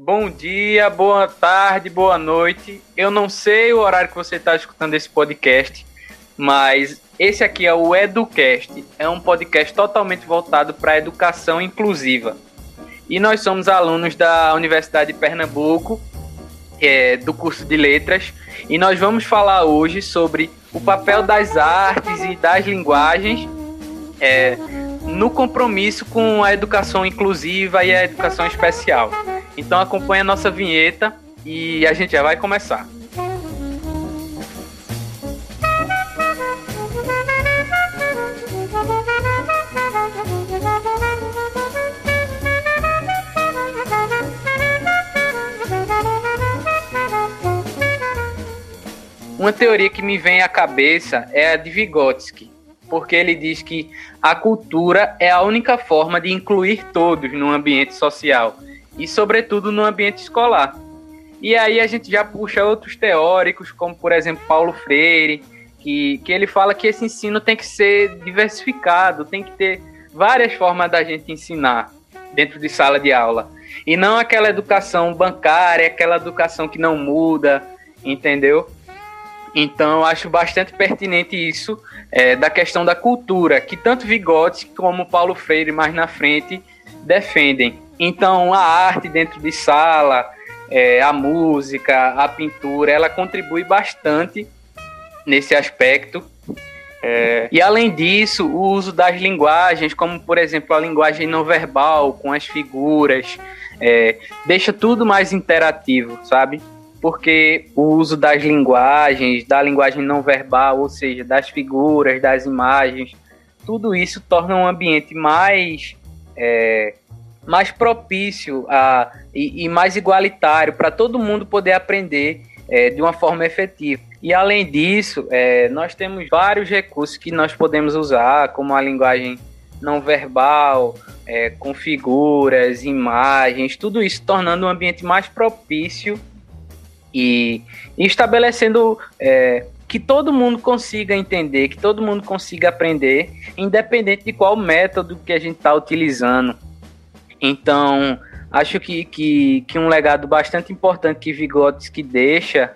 Bom dia, boa tarde, boa noite. Eu não sei o horário que você está escutando esse podcast, mas esse aqui é o EduCast. É um podcast totalmente voltado para a educação inclusiva. E nós somos alunos da Universidade de Pernambuco, é, do curso de Letras, e nós vamos falar hoje sobre o papel das artes e das linguagens é, no compromisso com a educação inclusiva e a educação especial. Então acompanhe a nossa vinheta e a gente já vai começar. Uma teoria que me vem à cabeça é a de Vygotsky, porque ele diz que a cultura é a única forma de incluir todos no ambiente social e, sobretudo, no ambiente escolar. E aí a gente já puxa outros teóricos, como por exemplo Paulo Freire, que, que ele fala que esse ensino tem que ser diversificado, tem que ter várias formas da gente ensinar dentro de sala de aula. E não aquela educação bancária, aquela educação que não muda, entendeu? Então, acho bastante pertinente isso é, da questão da cultura, que tanto Vygotsky como Paulo Freire mais na frente defendem. Então, a arte dentro de sala, é, a música, a pintura, ela contribui bastante nesse aspecto. É, e além disso, o uso das linguagens, como por exemplo a linguagem não verbal, com as figuras, é, deixa tudo mais interativo, sabe? porque o uso das linguagens, da linguagem não verbal, ou seja, das figuras, das imagens, tudo isso torna um ambiente mais é, mais propício a, e, e mais igualitário para todo mundo poder aprender é, de uma forma efetiva. E além disso, é, nós temos vários recursos que nós podemos usar, como a linguagem não verbal, é, com figuras, imagens, tudo isso tornando um ambiente mais propício e, e estabelecendo é, que todo mundo consiga entender, que todo mundo consiga aprender, independente de qual método que a gente está utilizando. Então, acho que, que, que um legado bastante importante que Vygotsky deixa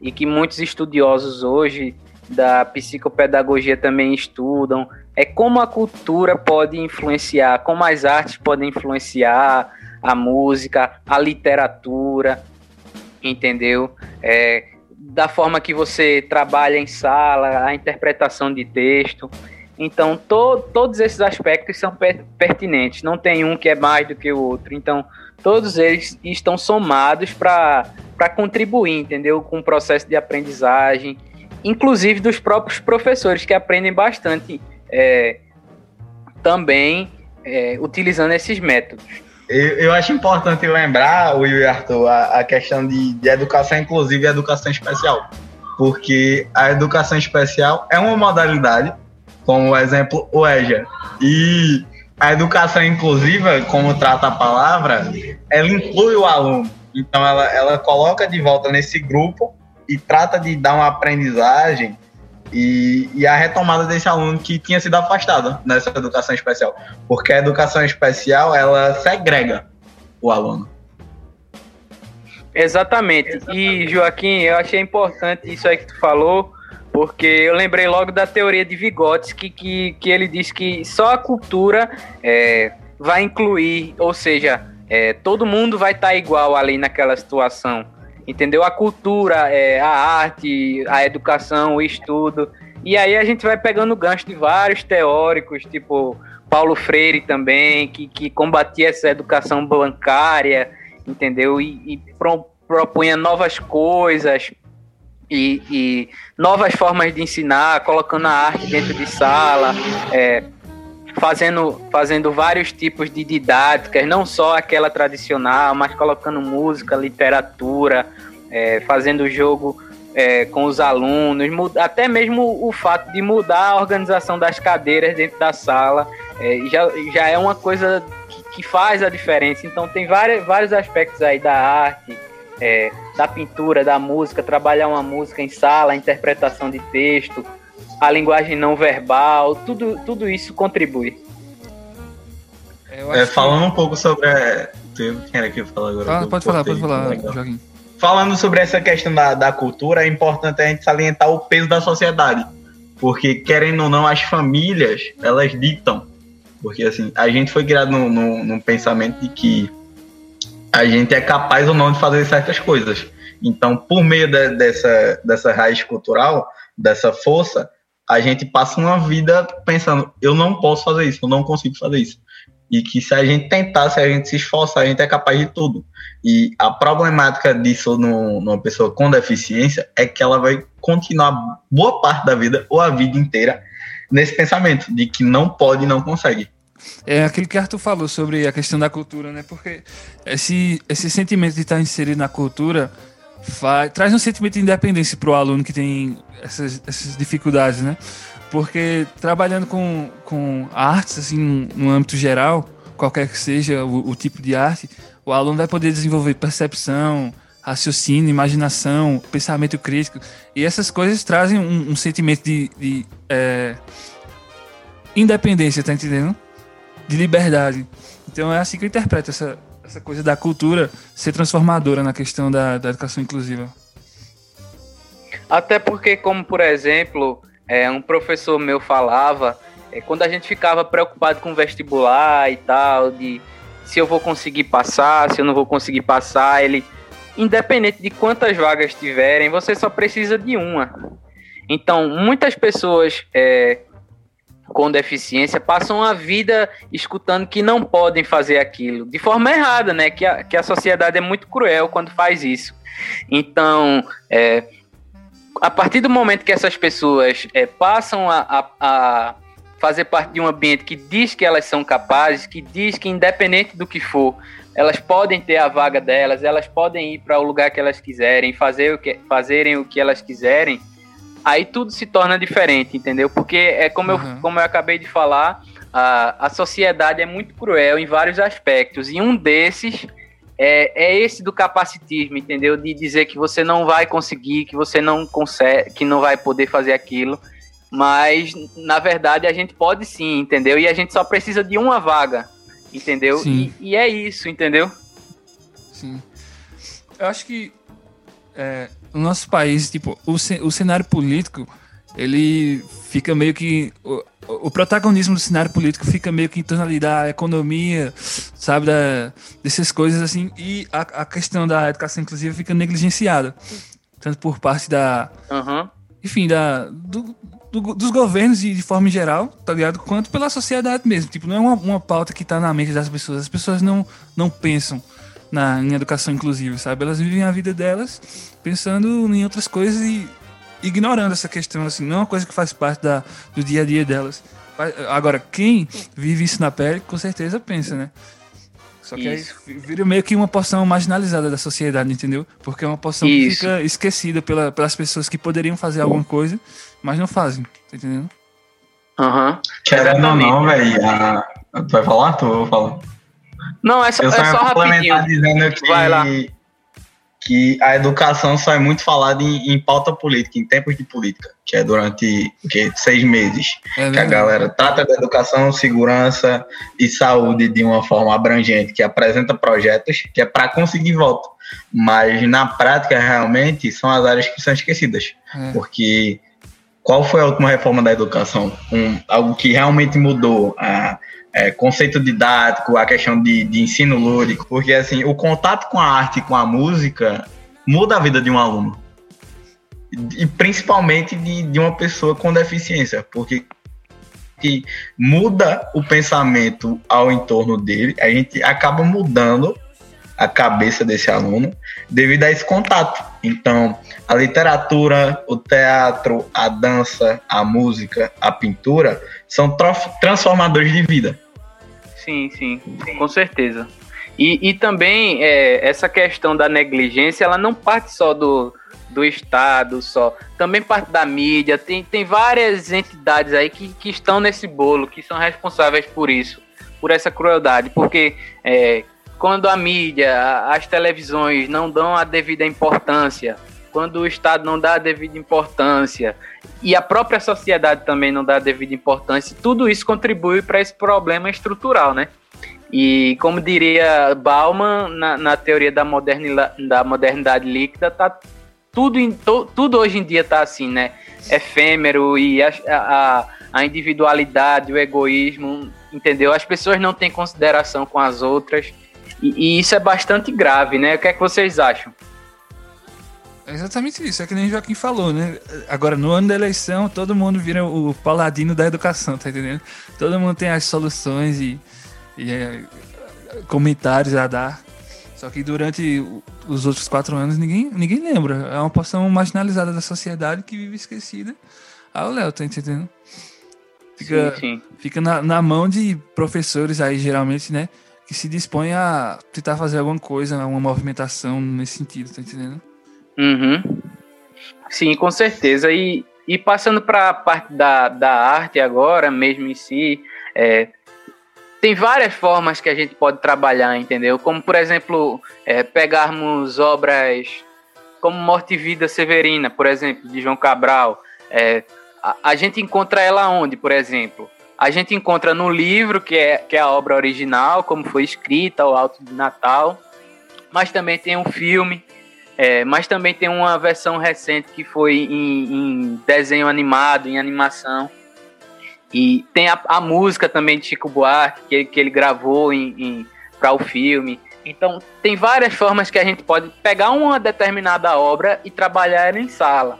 e que muitos estudiosos hoje da psicopedagogia também estudam é como a cultura pode influenciar, como as artes podem influenciar a música, a literatura, entendeu? É, da forma que você trabalha em sala, a interpretação de texto. Então, to, todos esses aspectos são per, pertinentes, não tem um que é mais do que o outro. Então, todos eles estão somados para contribuir, entendeu? Com o processo de aprendizagem, inclusive dos próprios professores, que aprendem bastante é, também é, utilizando esses métodos. Eu, eu, acho importante lembrar, Will e Arthur, a, a questão de, de, educação inclusiva e educação especial. Porque a educação especial é uma modalidade, como o exemplo o EJA. E a educação inclusiva, como trata a palavra, ela inclui o aluno. Então ela, ela coloca de volta nesse grupo e trata de dar uma aprendizagem e, e, a retomada desse aluno que tinha sido afastado nessa educação especial. Porque a educação especial, ela segrega o aluno. Exatamente. Exatamente. E, Joaquim, eu achei importante isso aí que tu falou, porque eu lembrei logo da teoria de Vygotsky, que, que ele diz que só a cultura é, vai incluir, ou seja, é, todo mundo vai estar tá igual ali naquela situação entendeu? A cultura, é, a arte, a educação, o estudo. E aí a gente vai pegando gancho de vários teóricos, tipo Paulo Freire também, que, que combatia essa educação bancária, entendeu? E, e pro, propunha novas coisas e, e, novas formas de ensinar, colocando a arte dentro de sala. É, fazendo, fazendo vários tipos de didáticas, não só aquela tradicional, mas colocando música, literatura, é, fazendo jogo é, com os alunos, até mesmo o fato de mudar a organização das cadeiras dentro da sala é, já, já é uma coisa que, que, faz a diferença. Então tem vários, vários aspectos aí da arte, é, da pintura, da música, trabalhar uma música em sala, a interpretação de texto, a linguagem não verbal, tudo, tudo isso contribui. É, falando que... um pouco sobre. Quem era que falar agora? Ah, pode falar, pode falar, Joaquim. Falando sobre essa questão da, da cultura, é importante a gente salientar o peso da sociedade. Porque, querendo ou não, as famílias, elas ditam. Porque, assim, a gente foi criado num pensamento de que a gente é capaz ou não de fazer certas coisas. Então, por meio de, dessa, dessa raiz cultural, dessa força, a gente passa uma vida pensando, eu não posso fazer isso, eu não consigo fazer isso. E que se a gente tentar, se a gente se esforçar, a gente é capaz de tudo. E a problemática disso no, numa pessoa com deficiência é que ela vai continuar boa parte da vida ou a vida inteira nesse pensamento de que não pode e não consegue. É aquilo que Arthur falou sobre a questão da cultura, né? Porque esse, esse sentimento de estar inserido na cultura faz, traz um sentimento de independência para o aluno que tem essas, essas dificuldades, né? Porque trabalhando com, com artes, assim, no âmbito geral, qualquer que seja o, o tipo de arte, o aluno vai poder desenvolver percepção, raciocínio, imaginação, pensamento crítico. E essas coisas trazem um, um sentimento de, de é, independência, tá entendendo? De liberdade. Então é assim que eu interpreto essa, essa coisa da cultura ser transformadora na questão da, da educação inclusiva. Até porque, como por exemplo, é, um professor meu falava, é, quando a gente ficava preocupado com vestibular e tal, de se eu vou conseguir passar, se eu não vou conseguir passar, ele, independente de quantas vagas tiverem, você só precisa de uma. Então, muitas pessoas é, com deficiência passam a vida escutando que não podem fazer aquilo, de forma errada, né? Que a, que a sociedade é muito cruel quando faz isso. Então, é, a partir do momento que essas pessoas é, passam a, a, a, fazer parte de um ambiente que diz que elas são capazes, que diz que independente do que for, elas podem ter a vaga delas, elas podem ir para o lugar que elas quiserem, fazer o que, fazerem o que elas quiserem, aí tudo se torna diferente, entendeu? Porque é como, uhum. eu, como eu acabei de falar, a, a sociedade é muito cruel em vários aspectos, e um desses é, é esse do capacitismo, entendeu? De dizer que você não vai conseguir, que você não consegue, que não vai poder fazer aquilo. Mas, na verdade, a gente pode sim, entendeu? E a gente só precisa de uma vaga, entendeu? E, e, é isso, entendeu? Sim. Eu acho que é, o nosso país, tipo, o, o cenário político, ele fica meio que o protagonismo do cenário político fica meio que em torno ali da economia, sabe, da, dessas coisas assim, e a, a questão da educação inclusiva fica negligenciada, tanto por parte da, uhum. enfim, da, do, do, dos governos de, de forma geral, tá ligado, quanto pela sociedade mesmo, tipo, não é uma, uma pauta que tá na mente das pessoas, as pessoas não, não pensam na, em educação inclusiva, sabe, elas vivem a vida delas pensando em outras coisas e ignorando essa questão, assim, não é uma coisa que faz parte da, do dia a dia delas. Agora, quem vive isso na pele, com certeza pensa, né? Só que isso. aí vira meio que uma porção marginalizada da sociedade, entendeu? Porque é uma porção isso. que fica esquecida pela, pelas pessoas que poderiam fazer alguma coisa, mas não fazem, tá entendendo? Aham. Uhum. Querendo ou não, velho. Tu vai falar? Tu eu falo. Não, é só, eu só, é só rapidinho. dizendo que vai lá que a educação só é muito falada em, em, pauta política, em tempos de política, que é durante que, seis meses. É que a galera trata da educação, segurança e saúde de uma forma abrangente, que apresenta projetos que é para conseguir voto. Mas na prática, realmente, são as áreas que são esquecidas. É. Porque qual foi a última reforma da educação? Um, algo que realmente mudou. A, é, conceito didático, a questão de, de ensino lúdico, porque assim, o contato com a arte com a música muda a vida de um aluno. E principalmente de, de uma pessoa com deficiência, porque que muda o pensamento ao entorno dele, a gente acaba mudando a cabeça desse aluno devido a esse contato. Então, a literatura, o teatro, a dança, a música, a pintura são transformadores de vida. Sim, sim, com certeza. E, e também é, essa questão da negligência, ela não parte só do, do Estado, só. Também parte da mídia. Tem, tem várias entidades aí que, que estão nesse bolo, que são responsáveis por isso, por essa crueldade. Porque é, quando a mídia, as televisões não dão a devida importância, quando o Estado não dá a devida importância e a própria sociedade também não dá a devida importância, tudo isso contribui para esse problema estrutural, né? E como diria Bauman, na, na teoria da, da modernidade líquida, tá tudo, em, to, tudo hoje em dia tá assim, né? Efêmero e a, a, a individualidade, o egoísmo, entendeu? As pessoas não têm consideração com as outras. E, e, isso é bastante grave, né? O que é que vocês acham? É exatamente isso, é que nem o Joaquim falou, né? Agora, no ano da eleição, todo mundo vira o paladino da educação, tá entendendo? Todo mundo tem as soluções e, e é, comentários a dar. Só que durante os outros quatro anos ninguém, ninguém lembra. É uma porção marginalizada da sociedade que vive esquecida ao Léo, tá entendendo? Fica, sim, sim. fica na, na mão de professores aí, geralmente, né? Que se dispõem a tentar fazer alguma coisa, uma movimentação nesse sentido, tá entendendo? Uhum. Sim, com certeza. E, e passando para a parte da, da arte agora, mesmo em si, é, tem várias formas que a gente pode trabalhar, entendeu? Como, por exemplo, é, pegarmos obras como Morte e Vida Severina, por exemplo, de João Cabral. É, a, a, gente encontra ela onde, por exemplo? A gente encontra no livro, que é, que é a obra original, como foi escrita, o Alto de Natal, mas também tem um filme é, mas também tem uma versão recente que foi em, em desenho animado, em animação. E tem a, a, música também de Chico Buarque, que, que ele gravou para o filme. Então, tem várias formas que a gente pode pegar uma determinada obra e trabalhar ela em sala.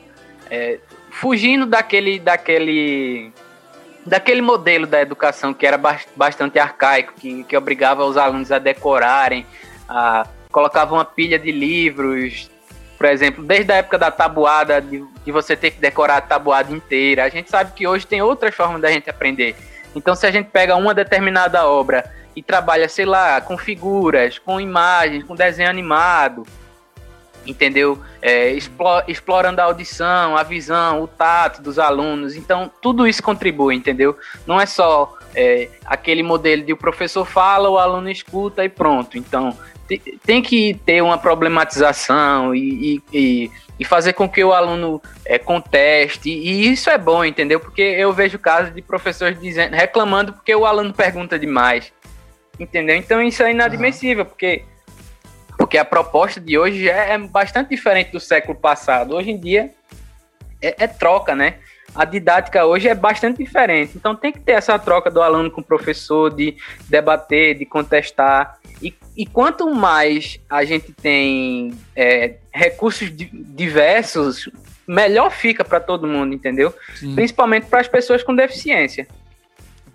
É, fugindo daquele, daquele, daquele modelo da educação que era bastante arcaico, que, que obrigava os alunos a decorarem, a colocava uma pilha de livros, por exemplo, desde a época da tabuada, de, de, você ter que decorar a tabuada inteira. A gente sabe que hoje tem outras formas da gente aprender. Então, se a gente pega uma determinada obra e trabalha, sei lá, com figuras, com imagens, com desenho animado, entendeu? É, explorando a audição, a visão, o tato dos alunos. Então, tudo isso contribui, entendeu? Não é só é, aquele modelo de o professor fala, o aluno escuta e pronto. Então, tem que ter uma problematização e, e, e, fazer com que o aluno é, conteste. E isso é bom, entendeu? Porque eu vejo casos de professores dizendo, reclamando porque o aluno pergunta demais. Entendeu? Então isso é inadmissível, porque, porque a proposta de hoje é, é bastante diferente do século passado. Hoje em dia é, é troca, né? a didática hoje é bastante diferente. Então tem que ter essa troca do aluno com o professor, de debater, de contestar. E, e quanto mais a gente tem é, recursos diversos, melhor fica para todo mundo, entendeu? Sim. Principalmente para as pessoas com deficiência.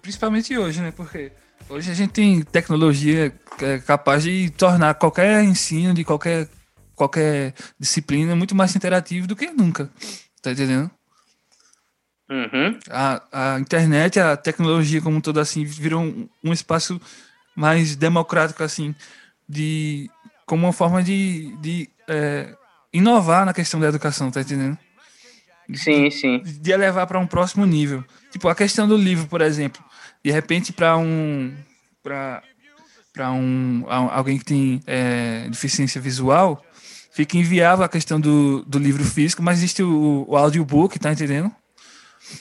Principalmente hoje, né? Porque hoje a gente tem tecnologia é capaz de tornar qualquer ensino de qualquer, qualquer disciplina muito mais interativo do que nunca. Tá entendendo? Uhum. A, a internet, a tecnologia como todo assim, virou um, um espaço mais democrático assim, de como uma forma de, de é, inovar na questão da educação, tá entendendo? Sim, sim. De elevar para um próximo nível. Tipo, a questão do livro, por exemplo. De repente, para um. para para um, alguém que tem é, deficiência visual, fica inviável a questão do, do livro físico, mas existe o, o audiobook, tá entendendo?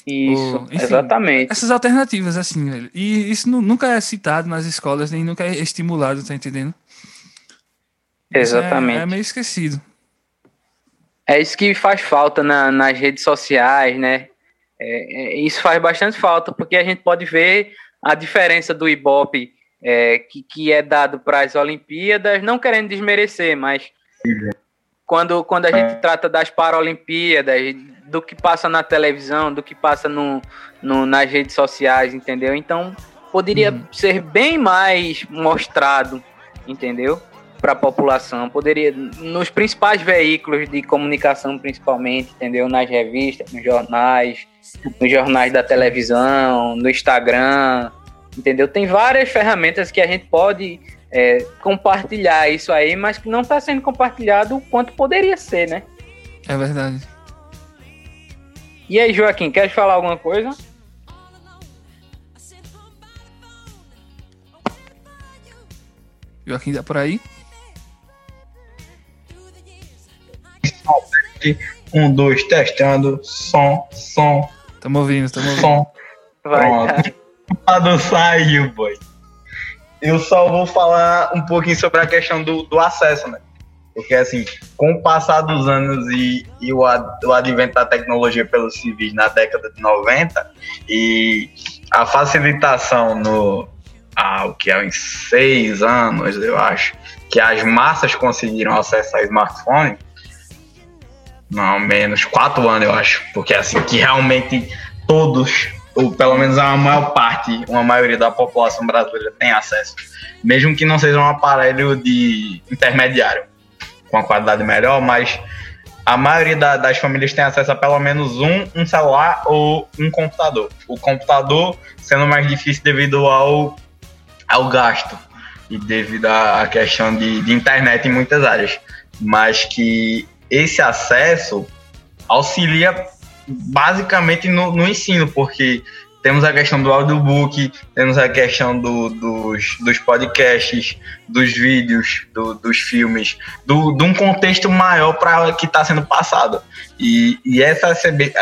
Isso, enfim, exatamente. Essas alternativas, assim, velho. E isso nunca é citado nas escolas, nem nunca é estimulado, tá entendendo? Exatamente. É, é, meio esquecido. É isso que faz falta na, nas redes sociais, né? É, é, isso faz bastante falta, porque a gente pode ver a diferença do Ibope é, que, que é dado para as Olimpíadas, não querendo desmerecer, mas quando, quando a gente trata das Paralimpíadas, do que passa na televisão, do que passa no, no nas redes sociais, entendeu? Então poderia uhum. ser bem mais mostrado, entendeu? Para a população, poderia nos principais veículos de comunicação, principalmente, entendeu? Nas revistas, nos jornais, nos jornais da televisão, no Instagram, entendeu? Tem várias ferramentas que a gente pode é, compartilhar isso aí, mas que não está sendo compartilhado o quanto poderia ser, né? É verdade. E aí, Joaquim, quer falar alguma coisa? Joaquim, tá por aí? Um, dois, testando. Som, som. Tamo ouvindo, tamo ouvindo. Som. Vai. Pronto. sai, boy. eu só vou falar um pouquinho sobre a questão do, do acesso, né? Porque, assim, com o passar dos anos e, e o, ad, o advento da tecnologia pelos civis na década de 90 e a facilitação no. Ah, o que é uns seis anos, eu acho, que as massas conseguiram acesso a smartphone, não menos quatro anos, eu acho, porque assim, que realmente todos, ou pelo menos a maior parte, uma maioria da população brasileira tem acesso, mesmo que não seja um aparelho de intermediário, com a qualidade melhor, mas a maioria da, das famílias tem acesso a pelo menos um, um celular ou um computador. O computador sendo mais difícil devido ao, ao gasto e devido à questão de, de internet em muitas áreas. Mas que esse acesso auxilia basicamente no, no ensino, porque temos a questão do audiobook, temos a questão do, dos, dos podcasts, dos vídeos, do, dos filmes, do, de um contexto maior para que está sendo passado. E, e essa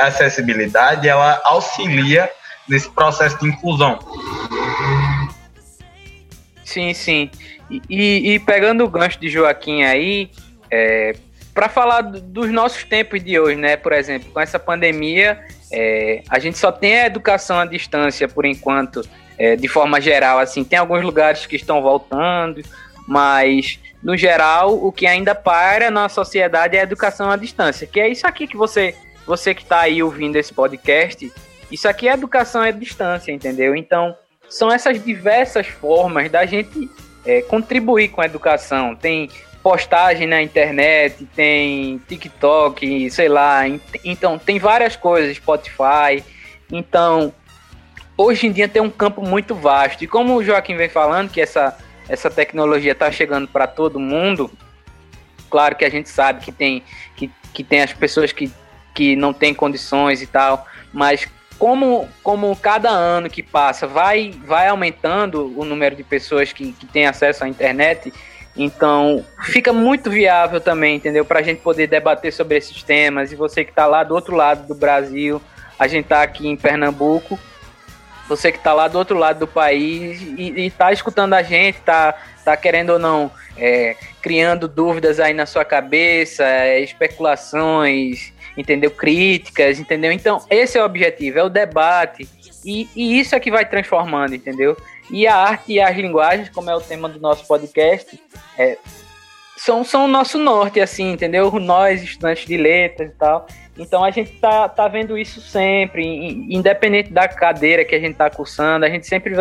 acessibilidade ela auxilia nesse processo de inclusão. Sim, sim. E, e pegando o gancho de Joaquim aí, é, para falar dos nossos tempos de hoje, né? Por exemplo, com essa pandemia, é, a gente só tem a educação à distância por enquanto, é, de forma geral. Assim, tem alguns lugares que estão voltando, mas no geral, o que ainda para na sociedade é a educação à distância, que é isso aqui que você, você que está aí ouvindo esse podcast, isso aqui é educação à distância, entendeu? Então, são essas diversas formas da gente é, contribuir com a educação. Tem postagem na internet, tem TikTok, sei lá. Então, tem várias coisas, Spotify. Então, hoje em dia tem um campo muito vasto. E como o Joaquim vem falando, que essa, essa tecnologia está chegando para todo mundo, claro que a gente sabe que tem, que, que tem as pessoas que, que não têm condições e tal, mas como, como cada ano que passa vai, vai aumentando o número de pessoas que, que têm acesso à internet, então, fica muito viável também, entendeu? Para a gente poder debater sobre esses temas. E você que está lá do outro lado do Brasil, a gente está aqui em Pernambuco. Você que está lá do outro lado do país e está escutando a gente, está tá querendo ou não, é, criando dúvidas aí na sua cabeça, é, especulações, entendeu? Críticas, entendeu? Então, esse é o objetivo, é o debate. E, e isso é que vai transformando, entendeu? E a arte e as linguagens, como é o tema do nosso podcast, é, são, são o nosso norte, assim, entendeu? Nós, estudantes de letras e tal. Então a gente tá, tá vendo isso sempre, independente da cadeira que a gente tá cursando, a gente sempre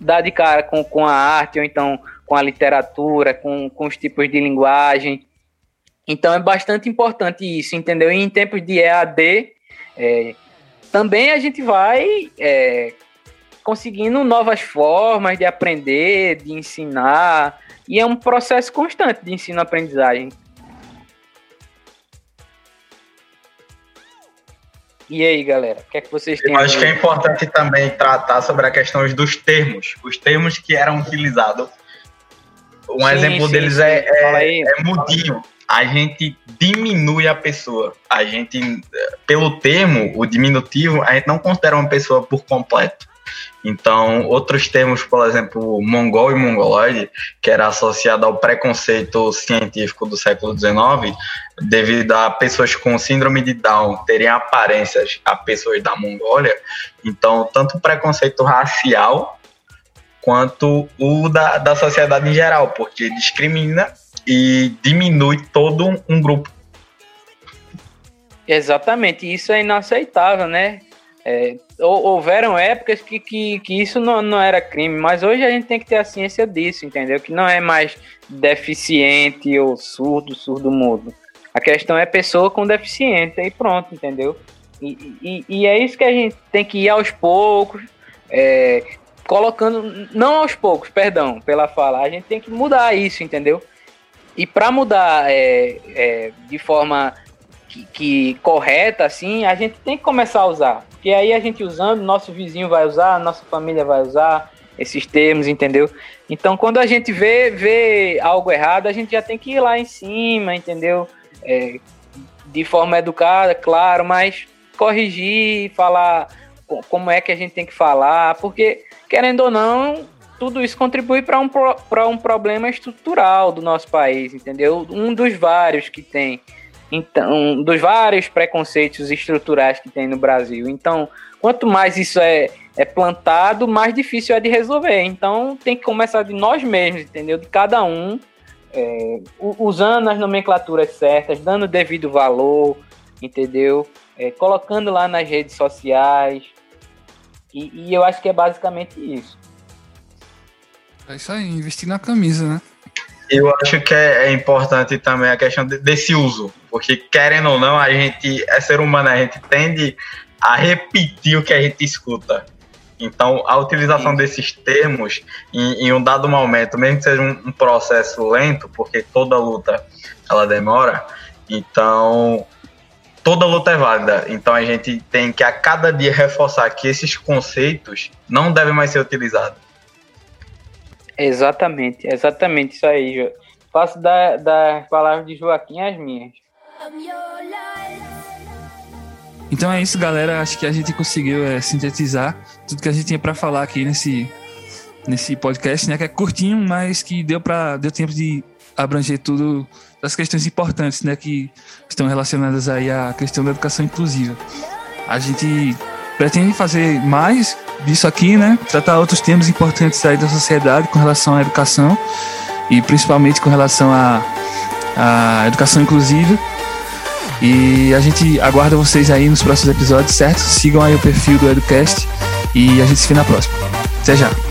dá de cara com, com a arte, ou então com a literatura, com, com os tipos de linguagem. Então é bastante importante isso, entendeu? E em tempos de EAD, é, também a gente vai é, conseguindo novas formas de aprender, de ensinar, e é um processo constante de ensino-aprendizagem. E aí, galera, o que é que vocês têm? Eu acho que é importante também tratar sobre a questão dos termos, os termos que eram utilizados. Um sim, exemplo sim, deles sim. É, é, é mudinho. A gente diminui a pessoa. A gente, pelo termo, o diminutivo, a gente não considera uma pessoa por completo. Então, outros termos, por exemplo, mongol e mongoloide, que era associado ao preconceito científico do século XIX, devido a pessoas com síndrome de Down terem aparências a pessoas da Mongólia. Então, tanto o preconceito racial quanto o da, da sociedade em geral, porque discrimina e diminui todo um grupo. Exatamente, isso é inaceitável, né? É, houveram épocas que, que, que isso não, não era crime, mas hoje a gente tem que ter a ciência disso, entendeu? Que não é mais deficiente ou surdo, surdo mudo. A questão é pessoa com deficiência e pronto, entendeu? E, e, e é isso que a gente tem que ir aos poucos, é, colocando, não aos poucos, perdão pela fala, a gente tem que mudar isso, entendeu? E para mudar é, é, de forma que, que, correta, assim, a gente tem que começar a usar. Porque aí a gente usando, nosso vizinho vai usar, nossa família vai usar esses termos, entendeu? Então, quando a gente vê, vê algo errado, a gente já tem que ir lá em cima, entendeu? É, de forma educada, claro, mas corrigir, falar como é que a gente tem que falar, porque, querendo ou não, tudo isso contribui para um, um problema estrutural do nosso país, entendeu? Um dos vários que tem. Então, dos vários preconceitos estruturais que tem no Brasil. Então, quanto mais isso é, é plantado, mais difícil é de resolver. Então, tem que começar de nós mesmos, entendeu? De cada um, é, usando as nomenclaturas certas, dando devido valor, entendeu? É, colocando lá nas redes sociais. E, e eu acho que é basicamente isso. É isso aí, investir na camisa, né? Eu acho que é, é importante também a questão de, desse uso, porque querendo ou não, a gente é ser humano, a gente tende a repetir o que a gente escuta. Então, a utilização Sim. desses termos em, em, um dado momento, mesmo que seja um, um, processo lento, porque toda luta ela demora, então toda luta é válida. Então a gente tem que a cada dia reforçar que esses conceitos não devem mais ser utilizados. Exatamente, exatamente isso aí, Jo. Faço das da palavras de Joaquim as minhas. Então é isso, galera. Acho que a gente conseguiu é, sintetizar tudo que a gente tinha para falar aqui nesse, nesse podcast, né? Que é curtinho, mas que deu para deu tempo de abranger tudo das questões importantes, né? Que estão relacionadas aí à questão da educação inclusiva. A gente pretende fazer mais disso aqui, né? Tratar outros temas importantes aí da sociedade com relação à educação e principalmente com relação à, à educação inclusiva. E a gente aguarda vocês aí nos próximos episódios, certo? Sigam aí o perfil do Educast e a gente se vê na próxima. Até já!